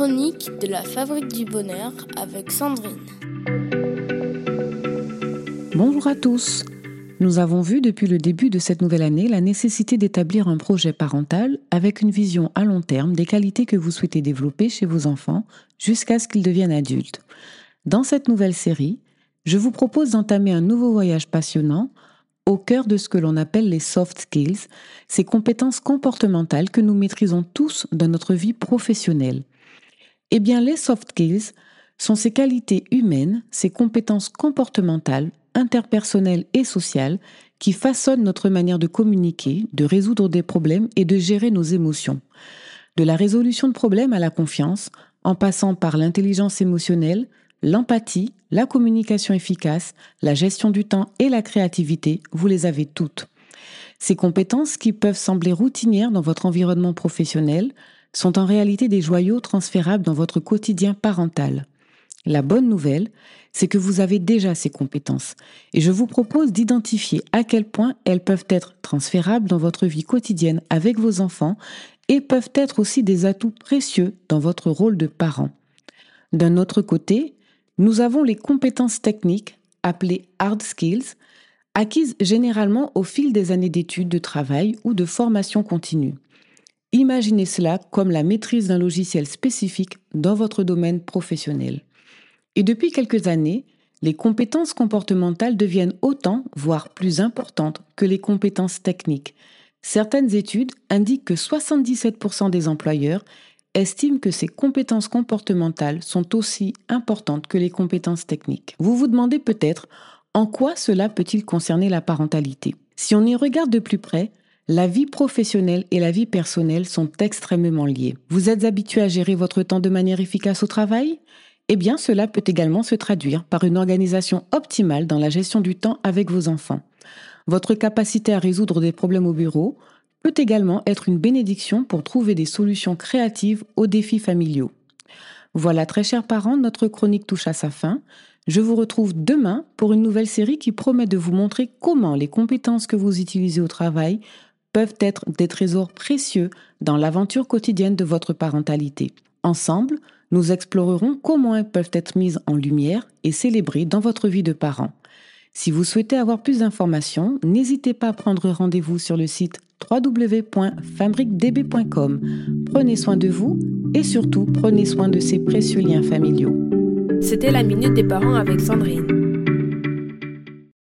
chroniques de la Fabrique du Bonheur avec Sandrine. Bonjour à tous. Nous avons vu depuis le début de cette nouvelle année la nécessité d'établir un projet parental avec une vision à long terme des qualités que vous souhaitez développer chez vos enfants jusqu'à ce qu'ils deviennent adultes. Dans cette nouvelle série, je vous propose d'entamer un nouveau voyage passionnant au cœur de ce que l'on appelle les soft skills, ces compétences comportementales que nous maîtrisons tous dans notre vie professionnelle. Eh bien, les soft skills sont ces qualités humaines, ces compétences comportementales, interpersonnelles et sociales qui façonnent notre manière de communiquer, de résoudre des problèmes et de gérer nos émotions. De la résolution de problèmes à la confiance, en passant par l'intelligence émotionnelle, l'empathie, la communication efficace, la gestion du temps et la créativité, vous les avez toutes. Ces compétences qui peuvent sembler routinières dans votre environnement professionnel sont en réalité des joyaux transférables dans votre quotidien parental. La bonne nouvelle, c'est que vous avez déjà ces compétences et je vous propose d'identifier à quel point elles peuvent être transférables dans votre vie quotidienne avec vos enfants et peuvent être aussi des atouts précieux dans votre rôle de parent. D'un autre côté, nous avons les compétences techniques, appelées hard skills, acquises généralement au fil des années d'études, de travail ou de formation continue. Imaginez cela comme la maîtrise d'un logiciel spécifique dans votre domaine professionnel. Et depuis quelques années, les compétences comportementales deviennent autant, voire plus importantes que les compétences techniques. Certaines études indiquent que 77% des employeurs estime que ces compétences comportementales sont aussi importantes que les compétences techniques. Vous vous demandez peut-être en quoi cela peut-il concerner la parentalité Si on y regarde de plus près, la vie professionnelle et la vie personnelle sont extrêmement liées. Vous êtes habitué à gérer votre temps de manière efficace au travail? Eh bien, cela peut également se traduire par une organisation optimale dans la gestion du temps avec vos enfants. Votre capacité à résoudre des problèmes au bureau, peut également être une bénédiction pour trouver des solutions créatives aux défis familiaux. Voilà, très chers parents, notre chronique touche à sa fin. Je vous retrouve demain pour une nouvelle série qui promet de vous montrer comment les compétences que vous utilisez au travail peuvent être des trésors précieux dans l'aventure quotidienne de votre parentalité. Ensemble, nous explorerons comment elles peuvent être mises en lumière et célébrées dans votre vie de parent. Si vous souhaitez avoir plus d'informations, n'hésitez pas à prendre rendez-vous sur le site www.fabriquedb.com. Prenez soin de vous et surtout prenez soin de ces précieux liens familiaux. C'était la Minute des Parents avec Sandrine.